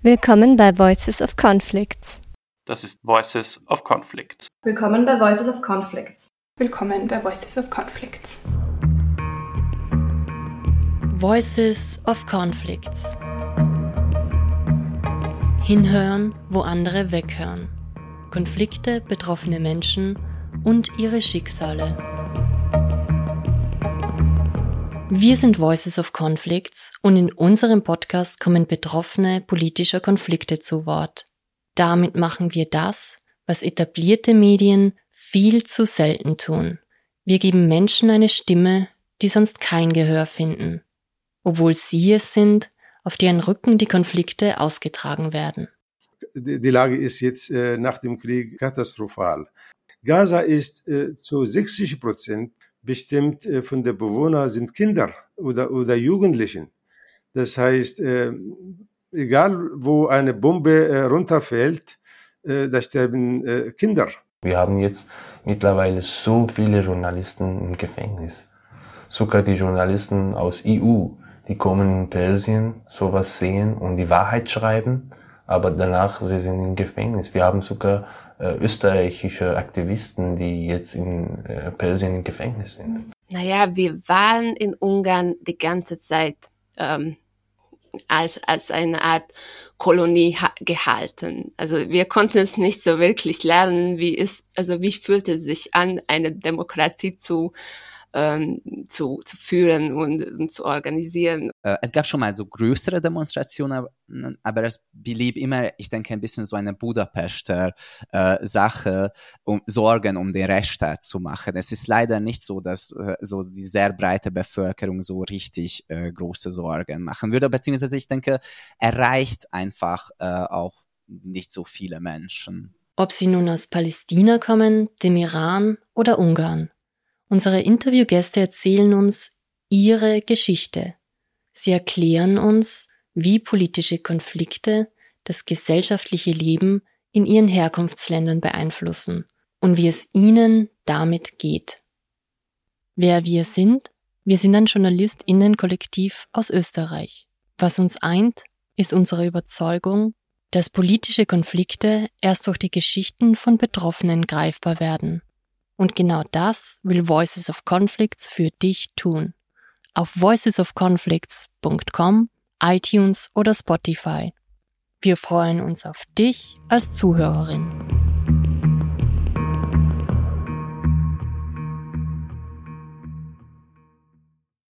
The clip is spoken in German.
Willkommen bei Voices of Conflicts. Das ist Voices of Conflicts. Willkommen bei Voices of Conflicts. Willkommen bei Voices of Conflicts. Voices of Conflicts. Hinhören, wo andere weghören. Konflikte, betroffene Menschen und ihre Schicksale. Wir sind Voices of Conflicts und in unserem Podcast kommen Betroffene politischer Konflikte zu Wort. Damit machen wir das, was etablierte Medien viel zu selten tun. Wir geben Menschen eine Stimme, die sonst kein Gehör finden, obwohl sie es sind, auf deren Rücken die Konflikte ausgetragen werden. Die Lage ist jetzt äh, nach dem Krieg katastrophal. Gaza ist äh, zu 60 Prozent bestimmt äh, von den Bewohnern sind Kinder oder, oder Jugendlichen. Das heißt, äh, egal wo eine Bombe äh, runterfällt, da sterben Kinder. Wir haben jetzt mittlerweile so viele Journalisten im Gefängnis. Sogar die Journalisten aus EU, die kommen in Persien, sowas sehen und die Wahrheit schreiben, aber danach sie sind im Gefängnis. Wir haben sogar äh, österreichische Aktivisten, die jetzt in äh, Persien im Gefängnis sind. Naja, wir waren in Ungarn die ganze Zeit ähm, als, als eine Art Kolonie gehalten. Also wir konnten es nicht so wirklich lernen, wie es, also wie fühlte es sich an, eine Demokratie zu ähm, zu, zu führen und, und zu organisieren. Äh, es gab schon mal so größere Demonstrationen, aber es blieb immer, ich denke, ein bisschen so eine Budapester äh, Sache, um Sorgen um den Rechtsstaat zu machen. Es ist leider nicht so, dass äh, so die sehr breite Bevölkerung so richtig äh, große Sorgen machen würde, beziehungsweise ich denke, erreicht einfach äh, auch nicht so viele Menschen. Ob sie nun aus Palästina kommen, dem Iran oder Ungarn. Unsere Interviewgäste erzählen uns ihre Geschichte. Sie erklären uns, wie politische Konflikte das gesellschaftliche Leben in ihren Herkunftsländern beeinflussen und wie es ihnen damit geht. Wer wir sind? Wir sind ein Journalistinnenkollektiv aus Österreich. Was uns eint, ist unsere Überzeugung, dass politische Konflikte erst durch die Geschichten von Betroffenen greifbar werden und genau das will Voices of Conflicts für dich tun. Auf voicesofconflicts.com, iTunes oder Spotify. Wir freuen uns auf dich als Zuhörerin.